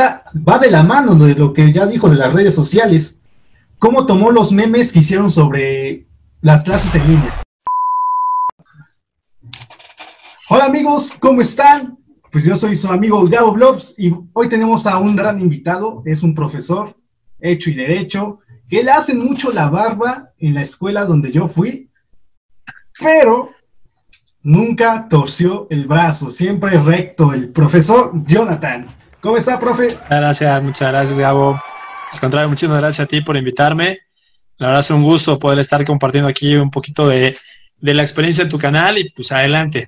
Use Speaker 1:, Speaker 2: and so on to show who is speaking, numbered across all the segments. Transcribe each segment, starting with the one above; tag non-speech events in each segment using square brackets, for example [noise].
Speaker 1: va de la mano de lo que ya dijo de las redes sociales. ¿Cómo tomó los memes que hicieron sobre las clases en línea? Hola amigos, ¿cómo están? Pues yo soy su amigo Gabo Blobs y hoy tenemos a un gran invitado, es un profesor hecho y derecho, que le hacen mucho la barba en la escuela donde yo fui, pero nunca torció el brazo, siempre recto, el profesor Jonathan. ¿Cómo está, profe?
Speaker 2: Muchas gracias, muchas gracias, Gabo. Al contrario, muchísimas gracias a ti por invitarme. La verdad es un gusto poder estar compartiendo aquí un poquito de, de la experiencia de tu canal y pues adelante.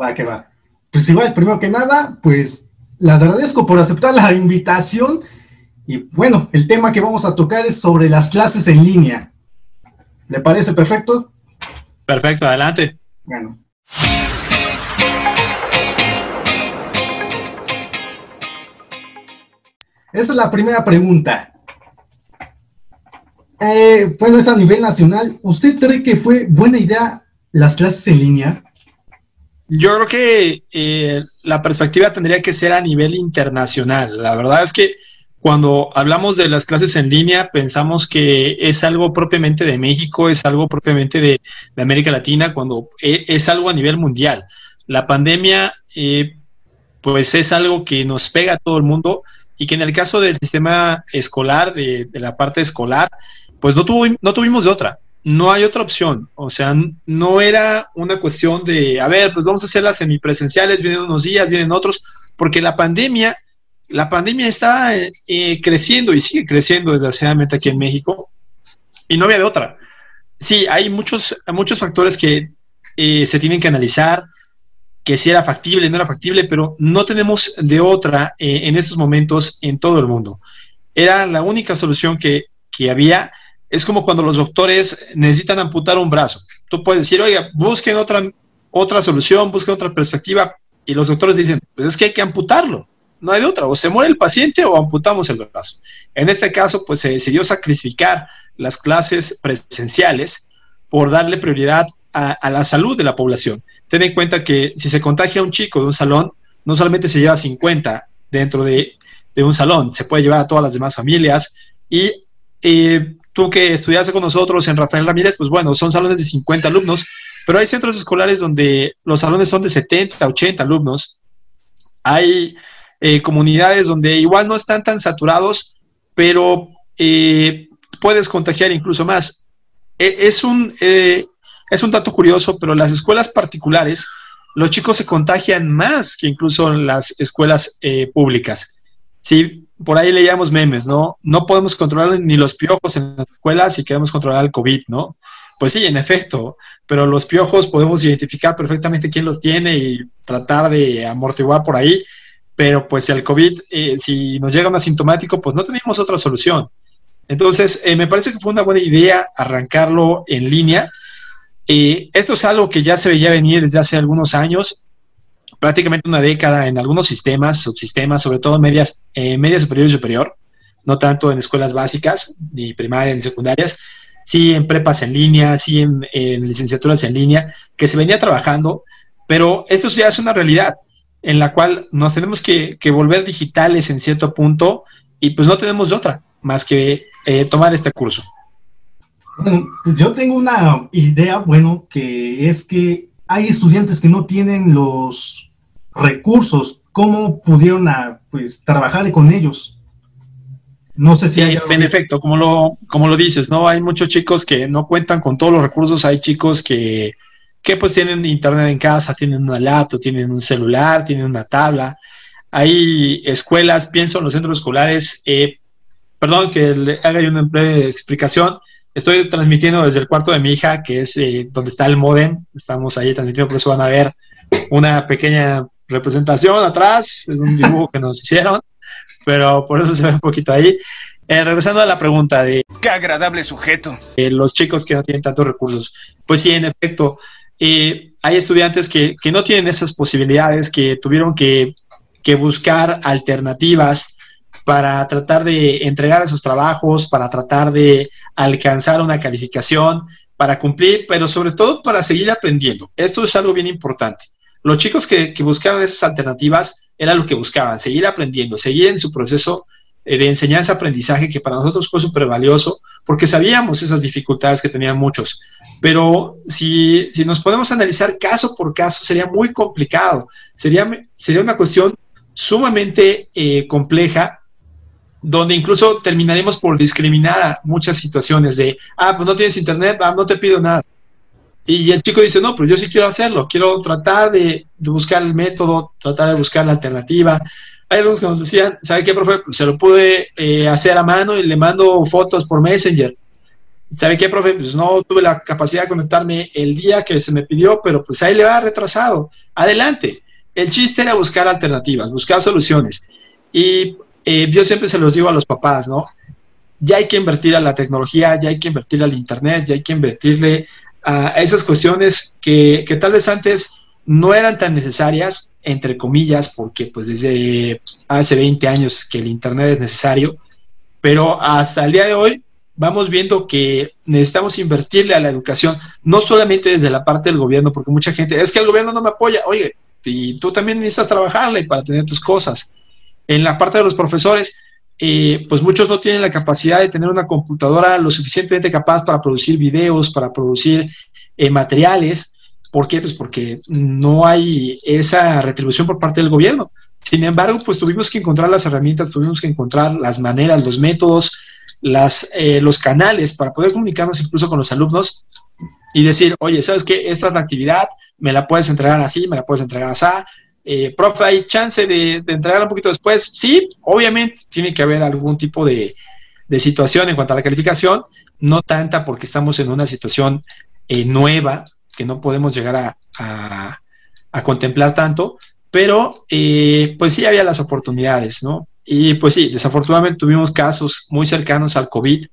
Speaker 1: Va, que va. Pues igual, primero que nada, pues le agradezco por aceptar la invitación. Y bueno, el tema que vamos a tocar es sobre las clases en línea. ¿Le parece perfecto?
Speaker 2: Perfecto, adelante.
Speaker 1: Bueno. Esa es la primera pregunta. Eh, bueno, es a nivel nacional. ¿Usted cree que fue buena idea las clases en línea?
Speaker 2: Yo creo que eh, la perspectiva tendría que ser a nivel internacional. La verdad es que cuando hablamos de las clases en línea, pensamos que es algo propiamente de México, es algo propiamente de, América Latina, cuando e, es, algo a nivel mundial. La pandemia, eh, pues es algo que nos pega a todo el mundo y que en el caso del sistema escolar, de, la parte escolar, pues no, tuvo, no tuvimos de otra no hay otra opción. O sea, no era una cuestión de, a ver, pues vamos a hacer las semipresenciales, vienen unos días, vienen otros, porque la pandemia, la pandemia está eh, creciendo y sigue creciendo desgraciadamente aquí en México y no había de otra. Sí, hay muchos, muchos factores que eh, se tienen que analizar, que si era factible, no era factible, pero no tenemos de otra eh, en estos momentos en todo el mundo. Era la única solución que, que había es como cuando los doctores necesitan amputar un brazo. Tú puedes decir, oiga, busquen otra, otra solución, busquen otra perspectiva, y los doctores dicen, pues es que hay que amputarlo, no hay de otra, o se muere el paciente o amputamos el brazo. En este caso, pues se decidió sacrificar las clases presenciales por darle prioridad a, la salud de la población. Ten en cuenta que si se contagia un chico de un salón, no solamente se lleva 50 dentro de, un salón, se puede llevar a todas las demás familias y tú que estudiaste con nosotros en Rafael Ramírez, pues bueno, son salones de 50 alumnos, pero hay centros escolares donde los salones son de 70, 80 alumnos. Hay eh, comunidades donde igual no están tan saturados, pero eh, puedes contagiar incluso más. E, es, un, eh, es un dato curioso, pero las escuelas particulares, los chicos se contagian más que incluso en las escuelas públicas. Sí, por ahí leíamos memes, ¿no? No podemos controlar ni los piojos en las escuelas si queremos controlar el COVID, ¿no? Pues sí, en efecto, pero los piojos podemos identificar perfectamente quién los tiene y tratar de amortiguar por ahí, pero pues el COVID, eh, si nos llega un asintomático, pues no tenemos otra solución. Entonces, eh, me parece que fue una buena idea arrancarlo en línea. Eh, esto es algo que ya se veía venir desde hace algunos años prácticamente una década en algunos sistemas, subsistemas, sobre todo medias, eh, media superior y superior, no tanto en escuelas básicas, ni primarias ni secundarias, sí en prepas en línea, sí en, licenciaturas en línea, que se venía trabajando, pero esto ya es una realidad en la cual nos tenemos que, volver digitales en cierto punto y pues no tenemos de otra más que eh, tomar este curso.
Speaker 1: Bueno, yo tengo una idea, bueno, que es que hay estudiantes que no tienen los recursos, cómo pudieron a, pues, trabajar con ellos.
Speaker 2: No sé si... hay, en efecto, como lo, como lo dices, ¿no? Hay muchos chicos que no cuentan con todos los recursos, hay chicos que, que pues tienen internet en casa, tienen una laptop, tienen un celular, tienen una tabla. Hay escuelas, pienso en los centros escolares, eh, perdón que le haga una breve explicación, estoy transmitiendo desde el cuarto de mi hija, que es eh, donde está el modem, estamos ahí transmitiendo, por eso van a ver una pequeña representación atrás, es un dibujo que nos hicieron, pero por eso se ve un poquito ahí. Eh, regresando a la pregunta de...
Speaker 3: Qué agradable sujeto.
Speaker 2: los chicos que no tienen tantos recursos. Pues sí, en efecto, eh, hay estudiantes que, que, no tienen esas posibilidades, que tuvieron que, que, buscar alternativas para tratar de entregar esos trabajos, para tratar de alcanzar una calificación, para cumplir, pero sobre todo para seguir aprendiendo. Esto es algo bien importante. Los chicos que, buscaron esas alternativas era lo que buscaban, seguir aprendiendo, seguir en su proceso eh, de enseñanza-aprendizaje que para nosotros fue súper valioso, porque sabíamos esas dificultades que tenían muchos. Pero si, si, nos podemos analizar caso por caso, sería muy complicado, sería, sería una cuestión sumamente eh, compleja, donde incluso terminaremos por discriminar a muchas situaciones de, ah, pues no tienes internet, ah, no te pido nada. Y el chico dice, no, pero yo sí quiero hacerlo, quiero tratar de, buscar el método, tratar de buscar la alternativa. Hay algunos que nos decían, ¿sabe qué, profe? Pues se lo pude eh, hacer a mano y le mando fotos por Messenger. ¿Sabe qué, profe? Pues no tuve la capacidad de conectarme el día que se me pidió, pero pues ahí le va retrasado. Adelante. El chiste era buscar alternativas, buscar soluciones. Y eh, yo siempre se los digo a los papás, ¿no? Ya hay que invertir a la tecnología, ya hay que invertir al Internet, ya hay que invertirle a, esas cuestiones que, tal vez antes no eran tan necesarias, entre comillas, porque pues desde hace 20 años que el Internet es necesario, pero hasta el día de hoy vamos viendo que necesitamos invertirle a la educación, no solamente desde la parte del gobierno, porque mucha gente, es que el gobierno no me apoya, oye, y tú también necesitas trabajarle para tener tus cosas. En la parte de los profesores, eh, pues muchos no tienen la capacidad de tener una computadora lo suficientemente capaz para producir videos, para producir eh, materiales. ¿Por qué? Pues porque no hay esa retribución por parte del gobierno. Sin embargo, pues tuvimos que encontrar las herramientas, tuvimos que encontrar las maneras, los métodos, las, eh, los canales para poder comunicarnos incluso con los alumnos y decir, oye, ¿sabes qué? Esta es la actividad, me la puedes entregar así, me la puedes entregar así, eh, profe, ¿hay chance de, de, entregar un poquito después? Sí, obviamente tiene que haber algún tipo de, situación en cuanto a la calificación, no tanta porque estamos en una situación eh, nueva que no podemos llegar a, contemplar tanto, pero eh, pues sí había las oportunidades, ¿no? Y pues sí, desafortunadamente tuvimos casos muy cercanos al COVID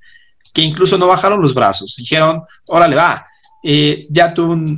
Speaker 2: que incluso no bajaron los brazos, dijeron, órale va, ya, tuve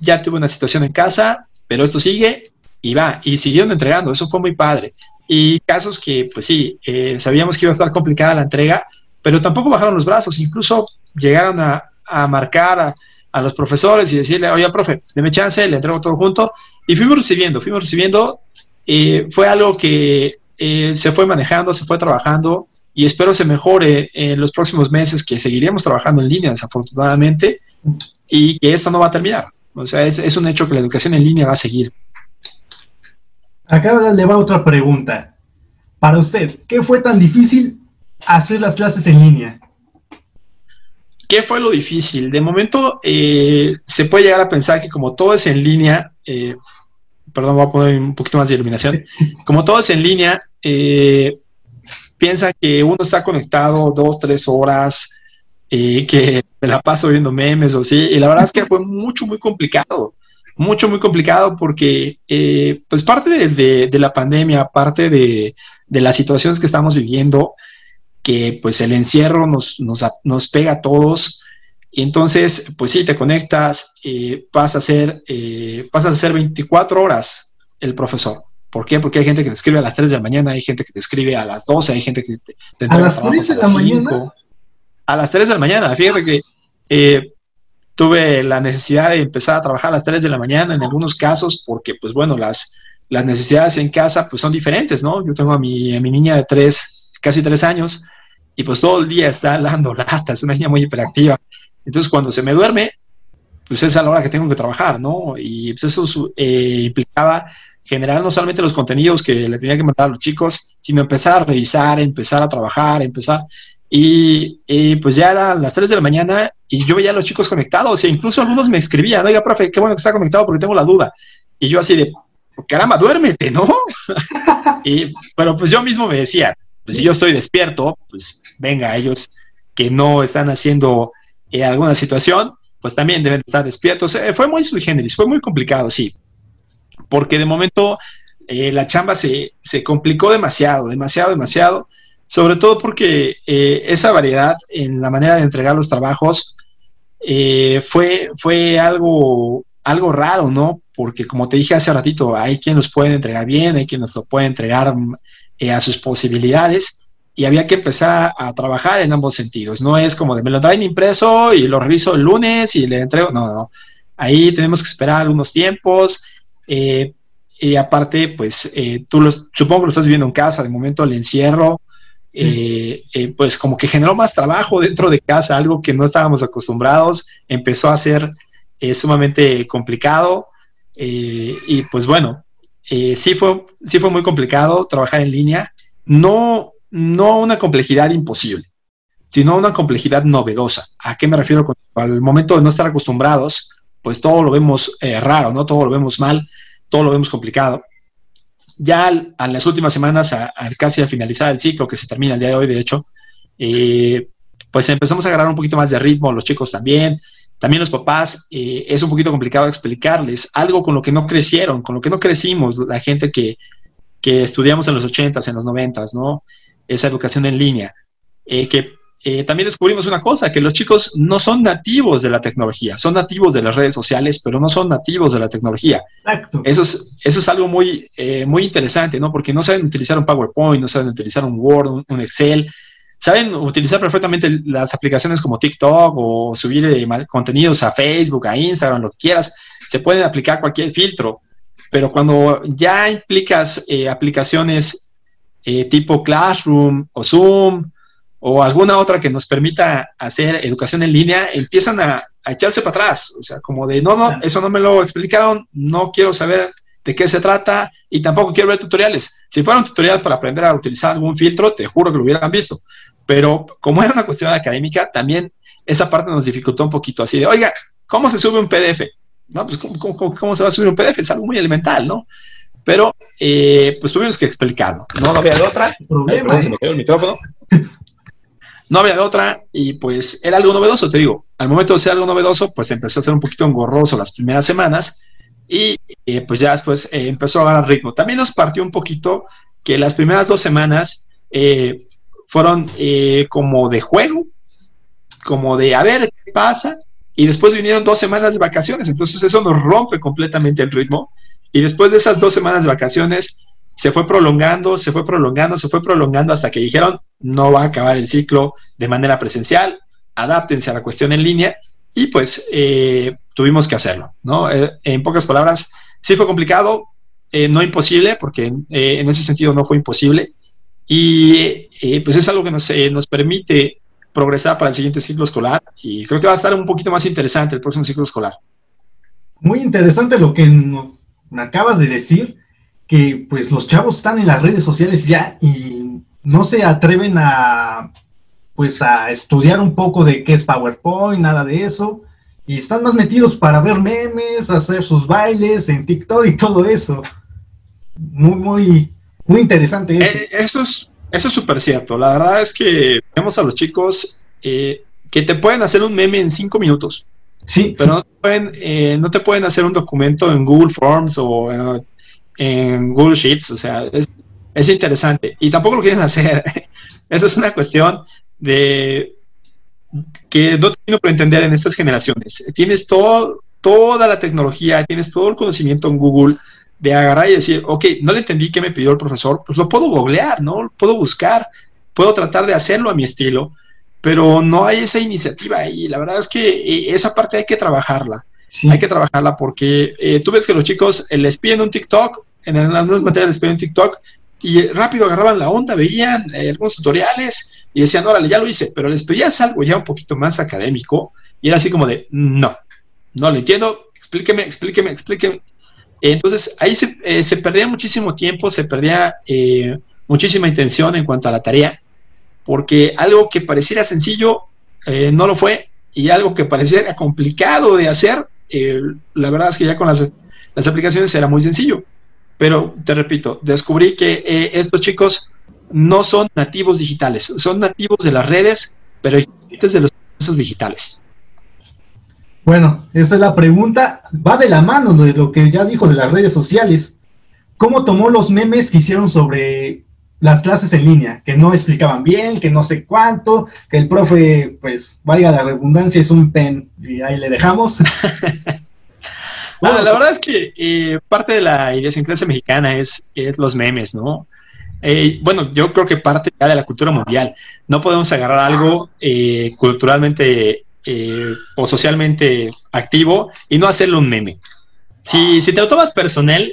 Speaker 2: ya tuve una situación en casa, pero esto sigue y va, y siguieron entregando, eso fue muy padre. Y casos que, pues sí, eh, sabíamos que iba a estar complicada la entrega, pero tampoco bajaron los brazos, incluso llegaron a, marcar a, los profesores y decirle, oye, profe, deme chance, le entrego todo junto, y fuimos recibiendo, fuimos recibiendo, eh, fue algo que eh, se fue manejando, se fue trabajando, y espero se mejore en los próximos meses, que seguiremos trabajando en línea, desafortunadamente, y que esto no va a terminar. O sea, es, un hecho que la educación en línea va a seguir.
Speaker 1: Acá le va otra pregunta. Para usted, ¿qué fue tan difícil hacer las clases en línea?
Speaker 2: ¿Qué fue lo difícil? De momento eh, se puede llegar a pensar que como todo es en línea, eh, perdón, voy a poner un poquito más de iluminación, como todo es en línea, eh, piensa que uno está conectado dos, tres horas, que me la paso viendo memes o así, y la verdad es que fue mucho, muy complicado, mucho, muy complicado porque, eh, pues parte de, la pandemia, parte de, las situaciones que estamos viviendo, que pues el encierro nos, nos, pega a todos, y entonces, pues sí, te conectas, eh, vas, a hacer, eh, vas a 24 horas el profesor. ¿Por qué? Porque hay gente que te escribe a las 3 de la mañana, hay gente que te escribe a las 12, hay gente que te,
Speaker 1: te ¿A las 3 de la mañana?
Speaker 2: A las 3 de la mañana. Fíjate que eh, tuve la necesidad de empezar a trabajar a las 3 de la mañana en algunos casos porque, pues bueno, las, las necesidades en casa pues son diferentes, ¿no? Yo tengo a mi, a mi niña de 3, casi 3 años y pues todo el día está dando [laughs] lata, es una niña muy hiperactiva. Entonces cuando se me duerme, pues es a la hora que tengo que trabajar, ¿no? Y pues eso eh, implicaba generar no solamente los contenidos que le tenía que mandar a los chicos, sino empezar a revisar, empezar a trabajar, empezar. Y, pues ya eran las 3 de la mañana y yo veía a los chicos conectados e incluso algunos me escribían, oiga, profe, qué bueno que está conectado porque tengo la duda. Y yo así de, caramba, duérmete, ¿no? [laughs] y, pero pues yo mismo me decía, pues si yo estoy despierto, pues venga, ellos que no están haciendo eh, alguna situación, pues también deben estar despiertos. Eh, fue muy sui generis, fue muy complicado, sí, porque de momento eh, la chamba se, se complicó demasiado, demasiado, demasiado sobre todo porque eh, esa variedad en la manera de entregar los trabajos eh, fue, fue algo, algo raro, ¿no? Porque como te dije hace ratito, hay quien los puede entregar bien, hay quien nos lo puede entregar eh, a sus posibilidades y había que empezar a, trabajar en ambos sentidos. No es como de me lo traen impreso y lo reviso el lunes y le entrego, no, no. Ahí tenemos que esperar algunos tiempos. y aparte, pues eh, tú los, supongo que lo estás viviendo en casa, de momento el encierro, eh, eh, pues como que generó más trabajo dentro de casa, algo que no estábamos acostumbrados, empezó a ser sumamente complicado y pues bueno, sí, fue, sí fue muy complicado trabajar en línea, no, no una complejidad imposible, sino una complejidad novedosa. ¿A qué me refiero? Al momento de no estar acostumbrados, pues todo lo vemos raro, ¿no? Todo lo vemos mal todo lo vemos complicado. Ya a las últimas semanas, al casi a finalizar el ciclo, que se termina el día de hoy, de hecho, eh, pues empezamos a agarrar un poquito más de ritmo, los chicos también, también los papás, eh, es un poquito complicado explicarles algo con lo que no crecieron, con lo que no crecimos, la gente que, que estudiamos en los 80s, en los 90s, ¿no? Esa educación en línea, eh, que eh, también descubrimos una cosa, que los chicos no son nativos de la tecnología, son nativos de las redes sociales, pero no son nativos de la tecnología. Exacto. Eso es, eso es algo muy, eh, muy interesante, ¿no? Porque no saben utilizar un PowerPoint, no saben utilizar un Word, un, Excel, saben utilizar perfectamente las aplicaciones como TikTok o subir eh, contenidos a Facebook, a Instagram, lo que quieras, se pueden aplicar cualquier filtro, pero cuando ya implicas aplicaciones tipo Classroom o Zoom, o alguna otra que nos permita hacer educación en línea, empiezan a, echarse para atrás. O sea, como de, no, no, eso no me lo explicaron, no quiero saber de qué se trata y tampoco quiero ver tutoriales. Si fuera un tutorial para aprender a utilizar algún filtro, te juro que lo hubieran visto. Pero como era una cuestión académica, también esa parte nos dificultó un poquito. Así de, oiga, ¿cómo se sube un PDF? No, pues, ¿cómo, se va a subir un PDF? Es algo muy elemental, ¿no? Pero, eh, pues tuvimos que explicarlo. No, había de otra. Problema. se me quedó el micrófono no había otra y pues era algo novedoso, te digo. Al momento de ser algo novedoso, pues empezó a ser un poquito engorroso las primeras semanas y eh, pues ya después eh, empezó a agarrar ritmo. También nos partió un poquito que las primeras dos semanas eh, fueron como de juego, como de a ver qué pasa, y después vinieron dos semanas de vacaciones, entonces eso nos rompe completamente el ritmo. Y después de esas dos semanas de vacaciones, se fue prolongando, se fue prolongando, se fue prolongando hasta que dijeron, no va a acabar el ciclo de manera presencial, adáptense a la cuestión en línea y pues eh, tuvimos que hacerlo, ¿no? Eh, en pocas palabras, sí fue complicado, eh, no imposible, porque en ese sentido no fue imposible y pues es algo que nos, permite progresar para el siguiente ciclo escolar y creo que va a estar un poquito más interesante el próximo ciclo escolar.
Speaker 1: Muy interesante lo que acabas de decir que pues los chavos están en las redes sociales ya y no se atreven a pues a estudiar un poco de qué es PowerPoint, nada de eso, y están más metidos para ver memes, hacer sus bailes en TikTok y todo eso. Muy, muy, muy interesante
Speaker 2: eso. Eh, eso es eso es súper cierto. La verdad es que vemos a los chicos eh, que te pueden hacer un meme en cinco minutos. Sí. Pero no te pueden, eh, no te pueden hacer un documento en Google Forms o en Google Sheets, o sea, es, interesante. Y tampoco lo quieren hacer. [laughs] Esa es una cuestión de que no tengo por entender en estas generaciones. Tienes todo, toda la tecnología, tienes todo el conocimiento en Google de agarrar y decir, ok, no le entendí qué me pidió el profesor, pues lo puedo googlear, ¿no? Puedo buscar, puedo tratar de hacerlo a mi estilo, pero no hay esa iniciativa ahí. La verdad es que eh, esa parte hay que trabajarla. Hay que trabajarla porque eh, tú ves que los chicos eh, les piden un TikTok, en algunas materias les piden un TikTok y rápido agarraban la onda, veían eh, algunos tutoriales y decían, órale, ya lo hice, pero les pedías algo ya un poquito más académico y era así como de, no, no lo entiendo, explíqueme, explíqueme, explíqueme. Entonces ahí se, se perdía muchísimo tiempo, se perdía muchísima intención en cuanto a la tarea, porque algo que pareciera sencillo no lo fue y algo que pareciera complicado de hacer eh, la verdad es que ya con las, las, aplicaciones era muy sencillo. Pero te repito, descubrí que eh, estos chicos no son nativos digitales, son nativos de las redes, pero de los procesos digitales.
Speaker 1: Bueno, esa es la pregunta. Va de la mano de lo que ya dijo de las redes sociales. ¿Cómo tomó los memes que hicieron sobre las clases en línea, que no explicaban bien, que no sé cuánto, que el profe, pues, valga la redundancia, es un pen y ahí le dejamos. [laughs]
Speaker 2: bueno, la verdad es que eh, parte de la idiosincrasia mexicana es, es los memes, ¿no? Eh, bueno, yo creo que parte ya de la cultura mundial. No podemos agarrar algo eh, culturalmente o socialmente activo y no hacerle un meme. Si, si te lo tomas personal,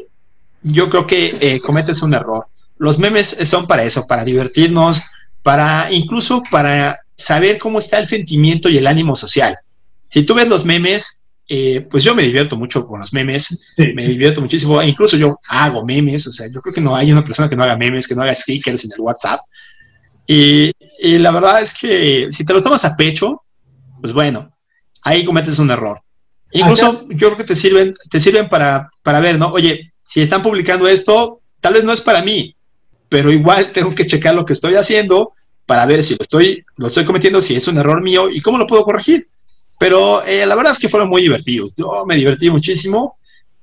Speaker 2: yo creo que cometes un error. Los memes son para eso, para divertirnos, para incluso para saber cómo está el sentimiento y el ánimo social. Si tú ves los memes, eh, pues yo me divierto mucho con los memes, me divierto muchísimo, incluso yo hago memes, o sea, yo creo que no hay una persona que no haga memes, que no haga stickers en el WhatsApp. Y, y la verdad es que si te lo tomas a pecho, pues bueno, ahí cometes un error. Incluso yo creo que te sirven, te sirven para, para ver, ¿no? Oye, si están publicando esto, tal vez no es para mí, pero igual [laughs] tengo que checar lo que estoy haciendo para ver si lo estoy, lo estoy cometiendo, si es un error mío y cómo lo puedo corregir. Pero eh, la verdad es que fueron muy divertidos. Yo me divertí muchísimo.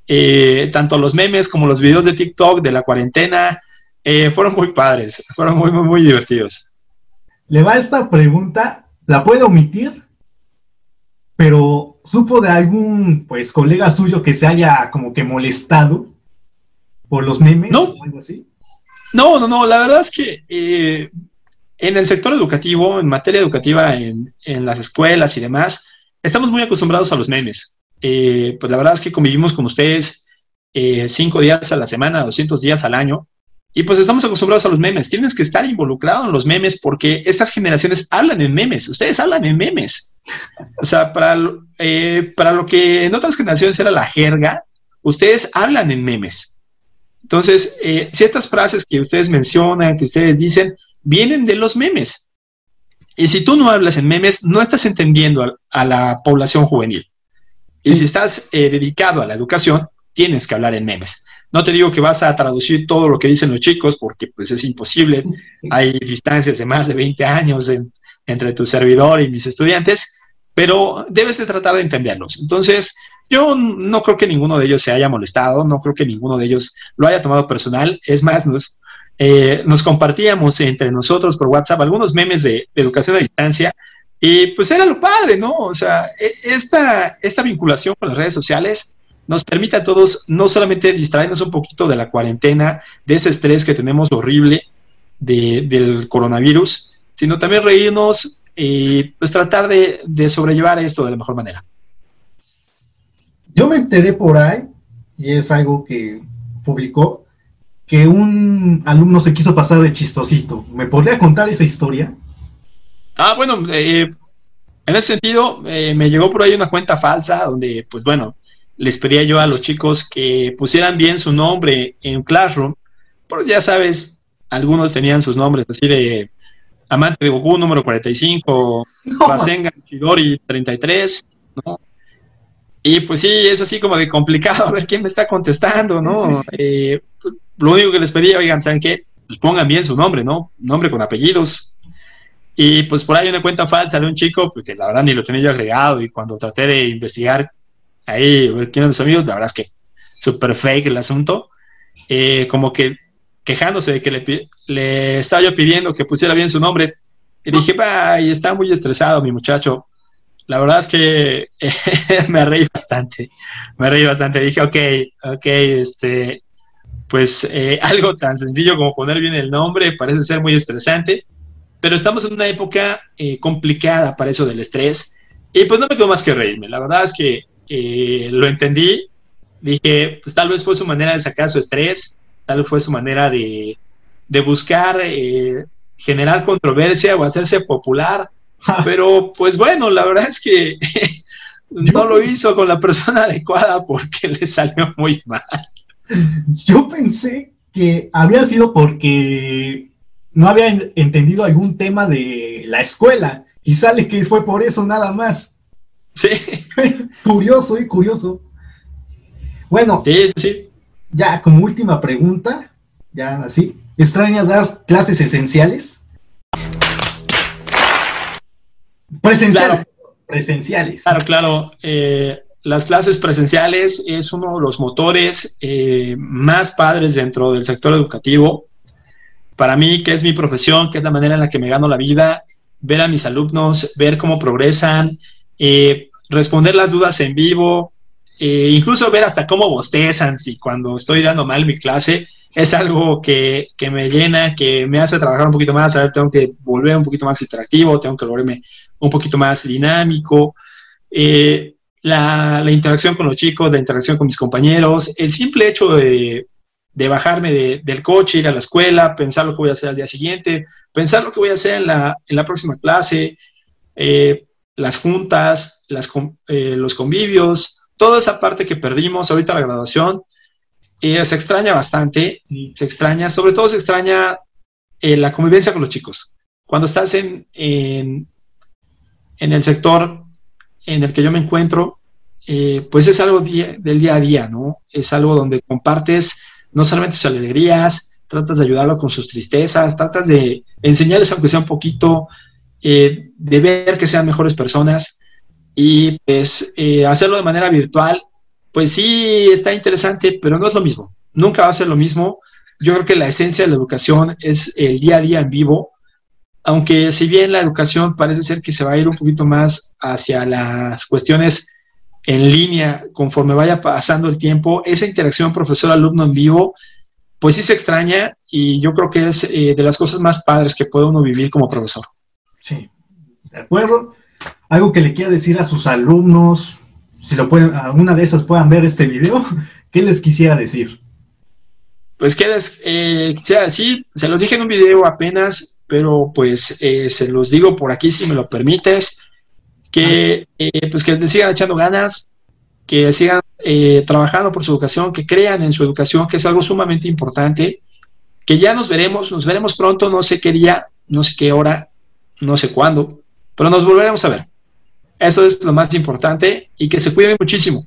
Speaker 2: Eh, tanto los memes como los videos de TikTok de la cuarentena eh, fueron muy padres, fueron muy, muy, muy divertidos.
Speaker 1: Le va esta pregunta, la puede omitir, pero supo de algún pues colega suyo que se haya como que molestado por los memes
Speaker 2: no. o algo así. No, no, no, la verdad es que eh, en el sector educativo, en materia educativa, en, en, las escuelas y demás, estamos muy acostumbrados a los memes. Eh, pues la verdad es que convivimos con ustedes eh, cinco días a la semana, 200 días al año, y pues estamos acostumbrados a los memes. Tienes que estar involucrado en los memes porque estas generaciones hablan en memes. Ustedes hablan en memes. O sea, para, eh, para lo que en otras generaciones era la jerga, ustedes hablan en memes. Entonces, eh, ciertas frases que ustedes mencionan, que ustedes dicen, vienen de los memes. Y si tú no hablas en memes, no estás entendiendo a, a la población juvenil. Y si estás eh, dedicado a la educación, tienes que hablar en memes. No te digo que vas a traducir todo lo que dicen los chicos, porque pues es imposible. [laughs] Hay distancias de más de 20 años entre tu servidor y mis estudiantes, pero debes de tratar de entenderlos. Entonces, yo no creo que ninguno de ellos se haya molestado, no creo que ninguno de ellos lo haya tomado personal. Es más, nos, eh, nos compartíamos entre nosotros por WhatsApp algunos memes de, educación a distancia y pues era lo padre, ¿no? O sea, e, esta, esta vinculación con las redes sociales nos permite a todos no solamente distraernos un poquito de la cuarentena, de ese estrés que tenemos horrible de, del coronavirus, sino también reírnos y pues tratar de, sobrellevar esto de la mejor manera.
Speaker 1: Yo me enteré por ahí, y es algo que publicó, que un alumno se quiso pasar de chistosito. ¿Me podría contar esa historia?
Speaker 2: Ah, bueno, eh, en ese sentido, eh, me llegó por ahí una cuenta falsa donde, pues bueno, les pedía yo a los chicos que pusieran bien su nombre en Classroom, porque ya sabes, algunos tenían sus nombres así de Amante de Goku número 45, [laughs] Rasengan Chidori 33, ¿no? Y pues sí, es así como de complicado [laughs] a ver quién me está contestando, ¿no? Eh, lo único que les pedía, oigan, ¿saben qué? Pues pongan bien su nombre, ¿no? Nombre con apellidos. Y pues por ahí una cuenta falsa de un chico, porque la verdad ni lo tenía yo agregado, y cuando traté de investigar ahí, ver quién es sus amigos, la verdad es que súper fake el asunto, eh, como que quejándose de que le, le, estaba yo pidiendo que pusiera bien su nombre, y dije, y está muy estresado mi muchacho. La verdad es que [laughs] me reí bastante, me reí bastante. Dije, ok, ok, este, pues eh, [laughs] algo tan sencillo como poner bien el nombre parece ser muy estresante, pero estamos en una época eh, complicada para eso del estrés, y pues no me quedo más que reírme. La verdad es que eh, lo entendí, dije, pues tal vez fue su manera de sacar su estrés, tal vez fue su manera de, de buscar generar controversia o hacerse popular, [laughs] pero pues bueno, la verdad es que no lo hizo con la persona [laughs] adecuada porque le salió muy mal.
Speaker 1: Yo pensé que había sido porque no había entendido algún tema de la escuela y sale que fue por eso nada más.
Speaker 2: Sí. [laughs]
Speaker 1: curioso y curioso. Bueno,
Speaker 2: sí, sí.
Speaker 1: ya como última pregunta, ya así, ¿extraña dar clases esenciales? Presenciales. Claro. Presenciales.
Speaker 2: Claro, claro. Eh, las clases presenciales es uno de los motores eh, más padres dentro del sector educativo. Para mí, que es mi profesión, que es la manera en la que me gano la vida, ver a mis alumnos, ver cómo progresan, eh, responder las dudas en vivo, eh, incluso ver hasta cómo bostezan si cuando estoy dando mal mi clase, es algo que, que, me llena, que me hace trabajar un poquito más, a ver, tengo que volver un poquito más interactivo, tengo que volverme un poquito más dinámico. Eh, la, la, interacción con los chicos, la interacción con mis compañeros, el simple hecho de, de bajarme del coche, ir a la escuela, pensar lo que voy a hacer al día siguiente, pensar lo que voy a hacer en la, en la próxima clase, eh, las juntas, eh, los convivios, toda esa parte que perdimos ahorita la graduación, eh, se extraña bastante, se extraña, sobre todo se extraña la convivencia con los chicos. Cuando estás en, en, el sector en el que yo me encuentro, pues es algo del día a día, ¿no? Es algo donde compartes no solamente sus alegrías, tratas de ayudarlos con sus tristezas, tratas de enseñarles aunque sea un poquito, eh, de ver que sean mejores personas y pues eh, hacerlo de manera virtual, pues sí está interesante, pero no es lo mismo, nunca va a ser lo mismo. Yo creo que la esencia de la educación es el día a día en vivo, aunque si bien la educación parece ser que se va a ir un poquito más hacia las cuestiones en línea conforme vaya pasando el tiempo, esa interacción profesor-alumno en vivo, pues sí se extraña y yo creo que es eh, de las cosas más padres que puede uno vivir como profesor.
Speaker 1: Sí, de acuerdo. Algo que le quiera decir a sus alumnos, si lo pueden, alguna de esas puedan ver este video, [laughs] ¿qué les quisiera decir?
Speaker 2: Pues que les eh, quisiera decir, se los dije en un video apenas, pero pues eh, se los digo por aquí si me lo permites que, eh, pues que les sigan echando ganas, que sigan eh, trabajando por su educación, que crean en su educación, que es algo sumamente importante, que ya nos veremos, nos veremos pronto, no sé qué día, no sé qué hora, no sé cuándo, pero nos volveremos a ver. Eso es lo más importante y que se cuiden muchísimo,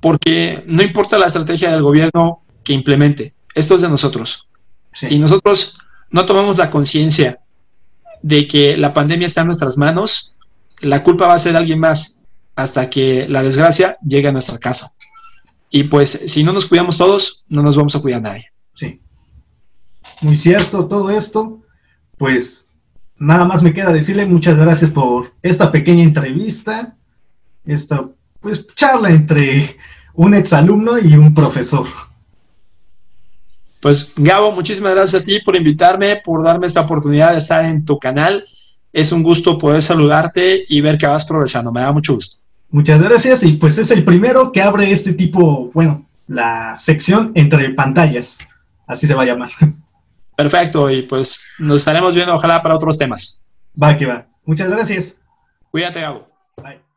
Speaker 2: porque no importa la estrategia del gobierno que implemente, esto es de nosotros. Si nosotros no tomamos la conciencia de que la pandemia está en nuestras manos, la culpa va a ser alguien más hasta que la desgracia llegue a nuestra casa. Y pues si no nos cuidamos todos, no nos vamos a cuidar nadie.
Speaker 1: Sí. Muy cierto todo esto. Pues nada más me queda decirle muchas gracias por esta pequeña entrevista, esta pues charla entre un exalumno y un profesor.
Speaker 2: Pues Gabo, muchísimas gracias a ti por invitarme, por darme esta oportunidad de estar en tu canal es un gusto poder saludarte y ver que vas progresando. Me da mucho gusto.
Speaker 1: Muchas gracias y pues es el primero que abre este tipo, bueno, la sección entre pantallas. Así se va a llamar.
Speaker 2: Perfecto y pues nos estaremos viendo ojalá para otros temas.
Speaker 1: Va que va. Muchas gracias.
Speaker 2: Cuídate, Gabo. Bye.